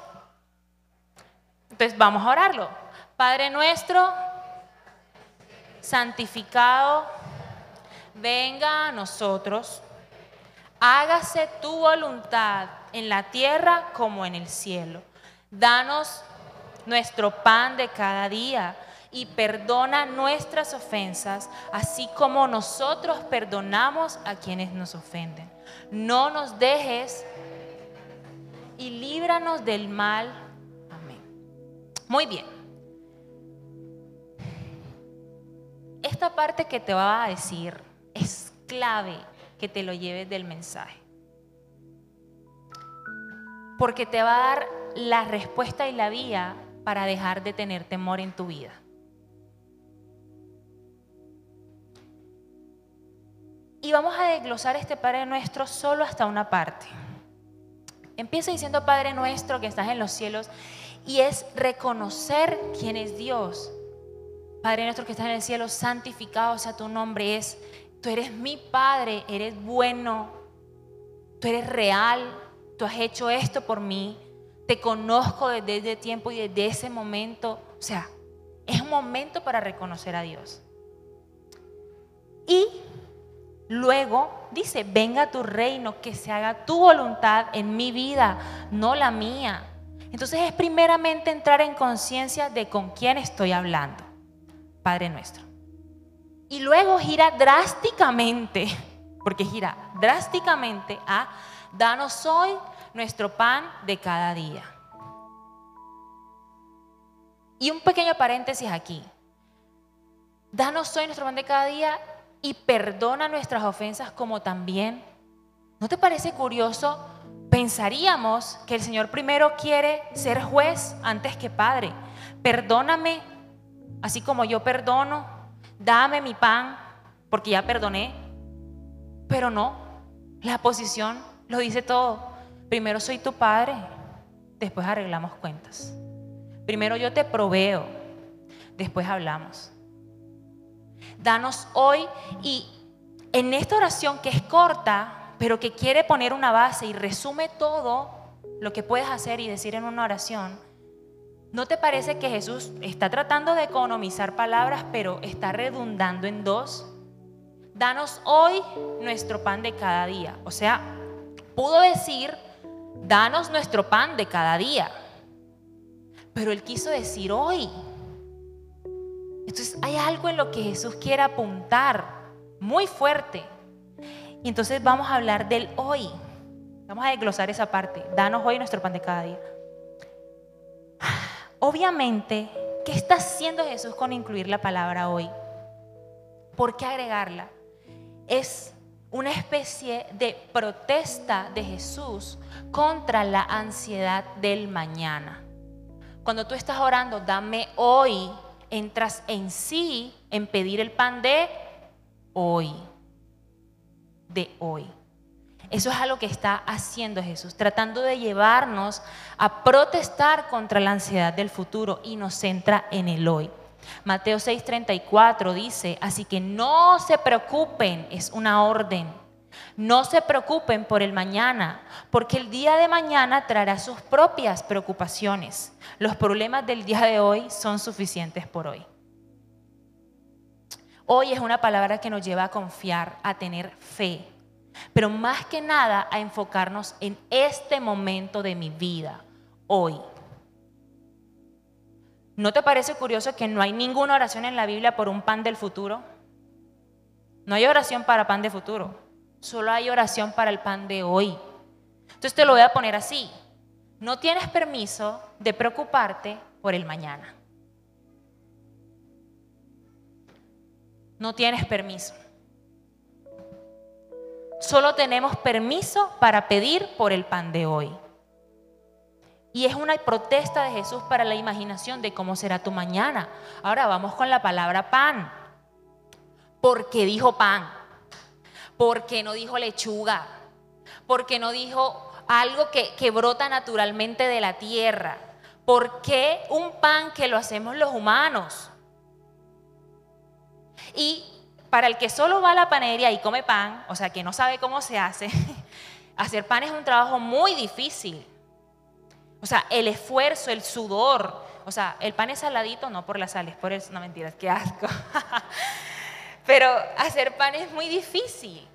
Entonces vamos a orarlo. Padre nuestro, santificado venga a nosotros, hágase tu voluntad en la tierra como en el cielo. Danos nuestro pan de cada día y perdona nuestras ofensas, así como nosotros perdonamos a quienes nos ofenden. No nos dejes y líbranos del mal. Amén. Muy bien. Esta parte que te va a decir clave que te lo lleves del mensaje. Porque te va a dar la respuesta y la vía para dejar de tener temor en tu vida. Y vamos a desglosar este Padre nuestro solo hasta una parte. Empieza diciendo Padre nuestro que estás en los cielos y es reconocer quién es Dios. Padre nuestro que estás en el cielo, santificado sea tu nombre, es Tú eres mi Padre, eres bueno, tú eres real, tú has hecho esto por mí, te conozco desde ese tiempo y desde ese momento. O sea, es un momento para reconocer a Dios. Y luego dice, venga tu reino, que se haga tu voluntad en mi vida, no la mía. Entonces es primeramente entrar en conciencia de con quién estoy hablando, Padre nuestro. Y luego gira drásticamente, porque gira drásticamente a, danos hoy nuestro pan de cada día. Y un pequeño paréntesis aquí. Danos hoy nuestro pan de cada día y perdona nuestras ofensas como también. ¿No te parece curioso? Pensaríamos que el Señor primero quiere ser juez antes que padre. Perdóname Así como yo perdono, dame mi pan, porque ya perdoné. Pero no, la posición lo dice todo. Primero soy tu padre, después arreglamos cuentas. Primero yo te proveo, después hablamos. Danos hoy y en esta oración que es corta, pero que quiere poner una base y resume todo lo que puedes hacer y decir en una oración, ¿no te parece que Jesús está tratando de economizar palabras, pero está redundando en dos? Danos hoy nuestro pan de cada día. O sea, pudo decir, danos nuestro pan de cada día. Pero él quiso decir hoy. Entonces hay algo en lo que Jesús quiere apuntar muy fuerte. Y entonces vamos a hablar del hoy. Vamos a desglosar esa parte. Danos hoy nuestro pan de cada día. Obviamente, ¿qué está haciendo Jesús con incluir la palabra hoy? ¿Por qué agregarla? Es una especie de protesta de Jesús contra la ansiedad del mañana. Cuando tú estás orando, dame hoy, entras en sí en pedir el pan de hoy. De hoy. Eso es algo que está haciendo Jesús, tratando de llevarnos a protestar contra la ansiedad del futuro y nos centra en el hoy. Mateo 6:34 dice, así que no se preocupen, es una orden. No se preocupen por el mañana, porque el día de mañana traerá sus propias preocupaciones. Los problemas del día de hoy son suficientes por hoy. Hoy es una palabra que nos lleva a confiar, a tener fe, pero más que nada a enfocarnos en este momento de mi vida, hoy. ¿No te parece curioso que no hay ninguna oración en la Biblia por un pan del futuro? No hay oración para pan de futuro, solo hay oración para el pan de hoy. Entonces te lo voy a poner así. No tienes permiso de preocuparte por el mañana. No tienes permiso. Solo tenemos permiso para pedir por el pan de hoy. Y es una protesta de Jesús para la imaginación de cómo será tu mañana. Ahora vamos con la palabra pan. ¿Por qué dijo pan? ¿Por qué no dijo lechuga? ¿Por qué no dijo algo que, que brota naturalmente de la tierra? ¿Por qué un pan que lo hacemos los humanos? Y para el que solo va a la panadería y come pan, o sea, que no sabe cómo se hace, hacer pan es un trabajo muy difícil. O sea, el esfuerzo, el sudor. O sea, el pan es saladito, no por las sales, por eso, no mentiras, qué asco. Pero hacer pan es muy difícil.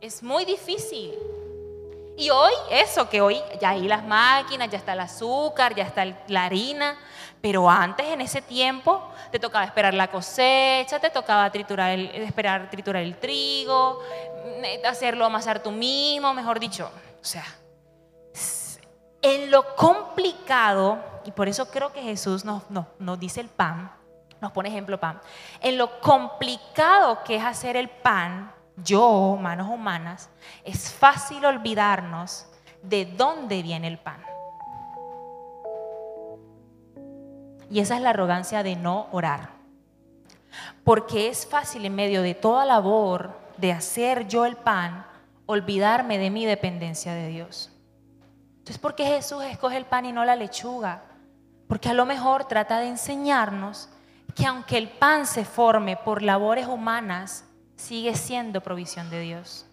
Es muy difícil. Y hoy, eso, que hoy ya hay las máquinas, ya está el azúcar, ya está la harina, pero antes, en ese tiempo, te tocaba esperar la cosecha, te tocaba triturar el, esperar triturar el trigo, hacerlo amasar tú mismo, mejor dicho. O sea, en lo complicado, y por eso creo que Jesús nos, nos dice el pan, nos pone ejemplo pan, en lo complicado que es hacer el pan, yo, manos humanas, es fácil olvidarnos de dónde viene el pan. Y esa es la arrogancia de no orar. Porque es fácil en medio de toda labor de hacer yo el pan, olvidarme de mi dependencia de Dios. Entonces, ¿por qué Jesús escoge el pan y no la lechuga? Porque a lo mejor trata de enseñarnos que aunque el pan se forme por labores humanas, sigue siendo provisión de Dios.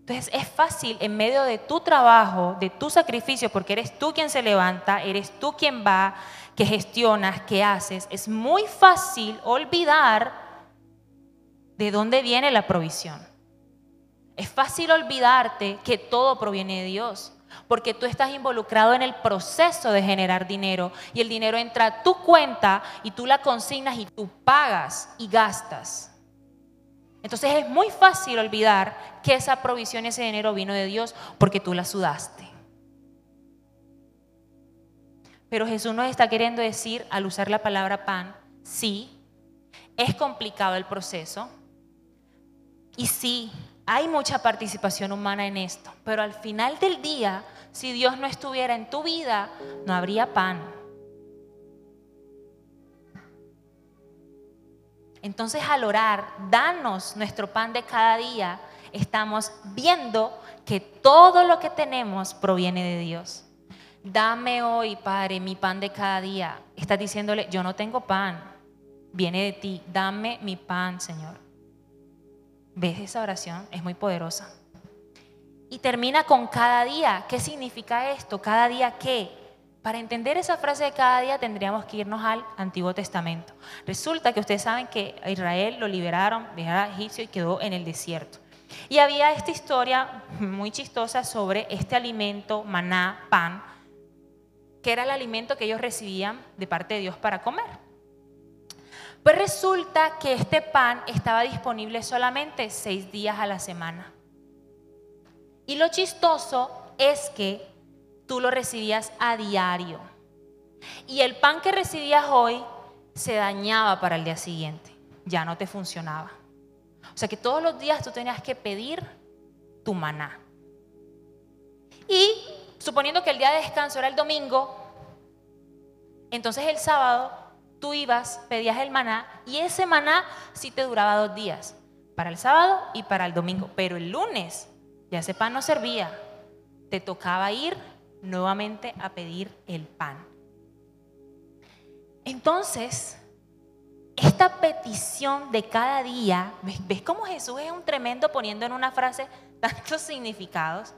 Entonces es fácil en medio de tu trabajo, de tu sacrificio, porque eres tú quien se levanta, eres tú quien va, que gestionas, que haces. Es muy fácil olvidar de dónde viene la provisión. Es fácil olvidarte que todo proviene de Dios, porque tú estás involucrado en el proceso de generar dinero y el dinero entra a tu cuenta y tú la consignas y tú pagas y gastas. Entonces es muy fácil olvidar que esa provisión, ese dinero vino de Dios porque tú la sudaste. Pero Jesús nos está queriendo decir al usar la palabra pan, sí, es complicado el proceso y sí, hay mucha participación humana en esto, pero al final del día, si Dios no estuviera en tu vida, no habría pan. Entonces al orar, danos nuestro pan de cada día, estamos viendo que todo lo que tenemos proviene de Dios. Dame hoy, Padre, mi pan de cada día. Estás diciéndole, yo no tengo pan, viene de ti, dame mi pan, Señor. ¿Ves esa oración? Es muy poderosa. Y termina con cada día. ¿Qué significa esto? ¿Cada día qué? Para entender esa frase de cada día tendríamos que irnos al Antiguo Testamento. Resulta que ustedes saben que a Israel lo liberaron de egipcio y quedó en el desierto. Y había esta historia muy chistosa sobre este alimento, maná, pan, que era el alimento que ellos recibían de parte de Dios para comer. Pues resulta que este pan estaba disponible solamente seis días a la semana. Y lo chistoso es que tú lo recibías a diario. Y el pan que recibías hoy se dañaba para el día siguiente, ya no te funcionaba. O sea que todos los días tú tenías que pedir tu maná. Y suponiendo que el día de descanso era el domingo, entonces el sábado tú ibas, pedías el maná y ese maná sí te duraba dos días, para el sábado y para el domingo. Pero el lunes ya ese pan no servía, te tocaba ir nuevamente a pedir el pan. Entonces, esta petición de cada día, ¿ves, cómo Jesús es un tremendo poniendo en una frase tantos significados?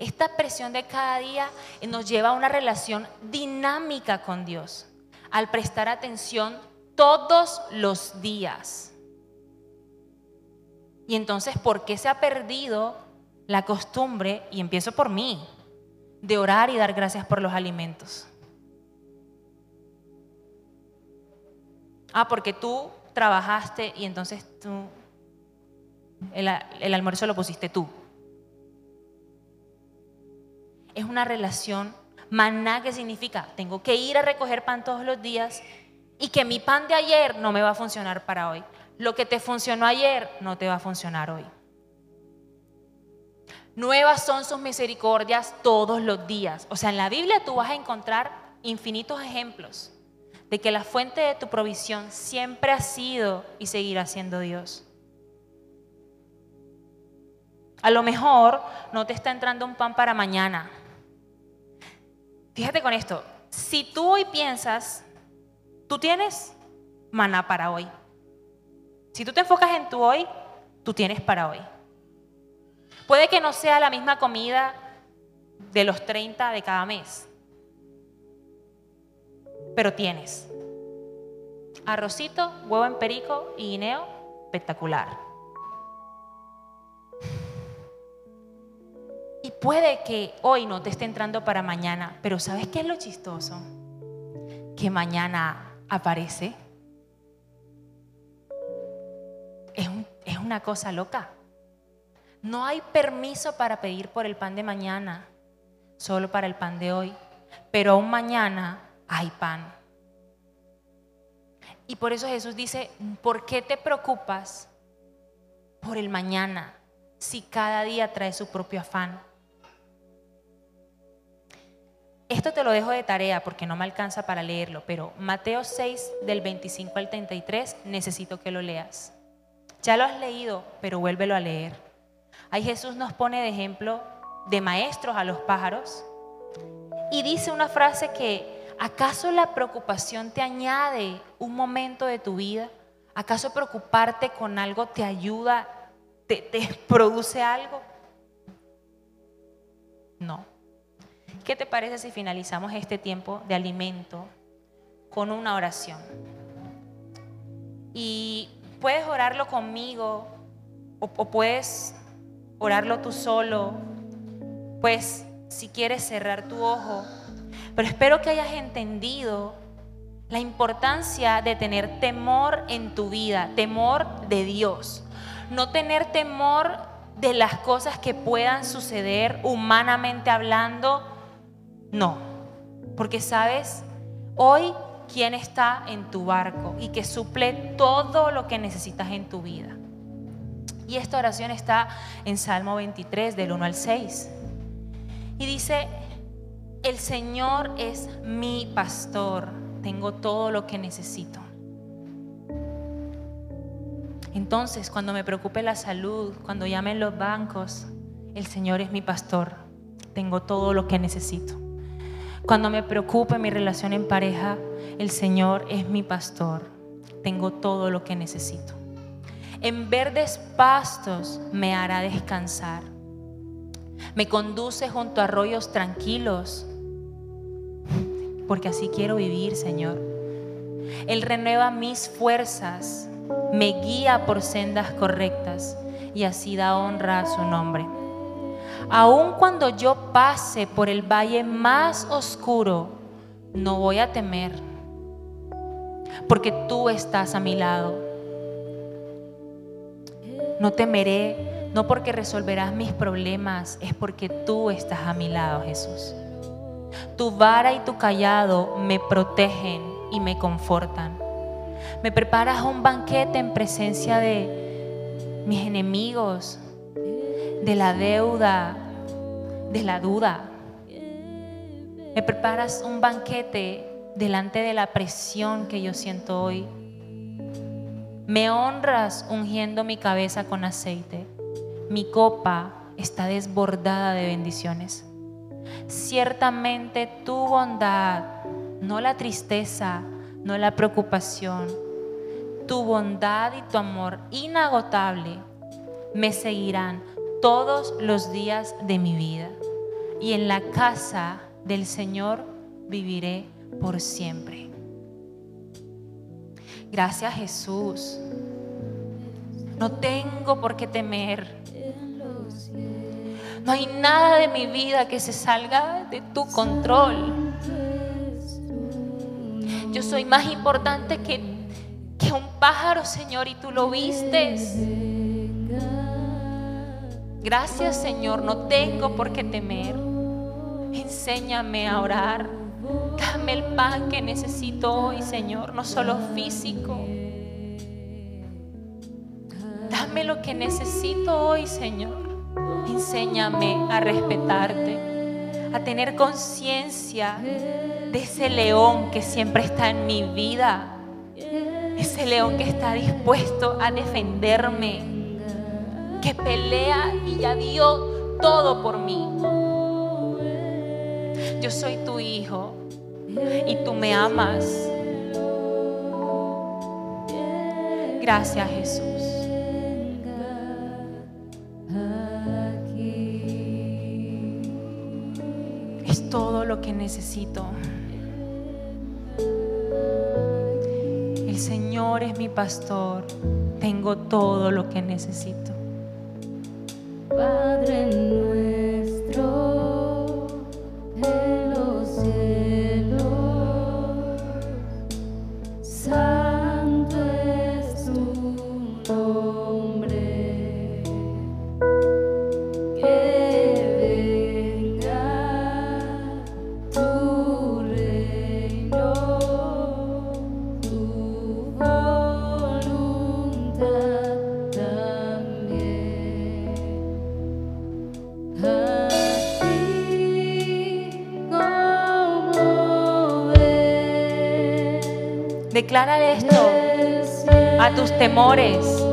Esta presión de cada día nos lleva a una relación dinámica con Dios, al prestar atención todos los días. Y entonces, ¿por qué se ha perdido la costumbre, y empiezo por mí, de orar y dar gracias por los alimentos. Ah, porque tú trabajaste y entonces tú, el, almuerzo lo pusiste tú. Es una relación maná que significa, tengo que ir a recoger pan todos los días y que mi pan de ayer no me va a funcionar para hoy. Lo que te funcionó ayer no te va a funcionar hoy. Nuevas son sus misericordias todos los días. O sea, en la Biblia tú vas a encontrar infinitos ejemplos de que la fuente de tu provisión siempre ha sido y seguirá siendo Dios. A lo mejor no te está entrando un pan para mañana. Fíjate con esto, si tú hoy piensas, tú tienes maná para hoy. Si tú te enfocas en tu hoy, tú tienes para hoy. Puede que no sea la misma comida de los 30 de cada mes, pero tienes arrocito, huevo en perico y guineo, espectacular. Y puede que hoy no te esté entrando para mañana, pero ¿sabes qué es lo chistoso? Que mañana aparece. Es, es una cosa loca. No hay permiso para pedir por el pan de mañana, solo para el pan de hoy. Pero aún mañana hay pan. Y por eso Jesús dice, ¿por qué te preocupas por el mañana si cada día trae su propio afán? Esto te lo dejo de tarea porque no me alcanza para leerlo, pero Mateo 6 del 25 al 33 necesito que lo leas. Ya lo has leído, pero vuélvelo a leer. Ahí Jesús nos pone de ejemplo de maestros a los pájaros y dice una frase que, ¿acaso la preocupación te añade un momento de tu vida? ¿Acaso preocuparte con algo te ayuda, te, te produce algo? No. ¿Qué te parece si finalizamos este tiempo de alimento con una oración? Y puedes orarlo conmigo o, puedes orarlo tú solo, pues si quieres cerrar tu ojo. Pero espero que hayas entendido la importancia de tener temor en tu vida, temor de Dios. No tener temor de las cosas que puedan suceder humanamente hablando, no. Porque sabes, hoy quién está en tu barco y que suple todo lo que necesitas en tu vida. Y esta oración está en Salmo 23, del 1 al 6. Y dice, el Señor es mi pastor, tengo todo lo que necesito. Entonces, cuando me preocupe la salud, cuando llamen los bancos, el Señor es mi pastor. Tengo todo lo que necesito. Cuando me preocupe mi relación en pareja, el Señor es mi pastor. Tengo todo lo que necesito. En verdes pastos me hará descansar. Me conduce junto a arroyos tranquilos, porque así quiero vivir, Señor. Él renueva mis fuerzas, me guía por sendas correctas y así da honra a su nombre. Aun cuando yo pase por el valle más oscuro, no voy a temer, porque tú estás a mi lado. No temeré, no porque resolverás mis problemas, es porque tú estás a mi lado, Jesús. Tu vara y tu callado me protegen y me confortan. Me preparas un banquete en presencia de mis enemigos, de la deuda, de la duda. Me preparas un banquete delante de la presión que yo siento hoy. Me honras ungiendo mi cabeza con aceite. Mi copa está desbordada de bendiciones. Ciertamente tu bondad, no la tristeza, no la preocupación, tu bondad y tu amor inagotable me seguirán todos los días de mi vida. Y en la casa del Señor viviré por siempre. Gracias Jesús. No tengo por qué temer. No hay nada de mi vida que se salga de tu control. Yo soy más importante que, que un pájaro, Señor, y tú lo vistes. Gracias, Señor, no tengo por qué temer. Enséñame a orar. Dame el pan que necesito hoy, Señor, no solo físico. Dame lo que necesito hoy, Señor. Enséñame a respetarte, a tener conciencia de ese león que siempre está en mi vida. Ese león que está dispuesto a defenderme, que pelea y ya dio todo por mí. Yo soy tu hijo y tú me amas. Gracias Jesús. Es todo lo que necesito. El Señor es mi pastor. Tengo todo lo que necesito. Tus temores.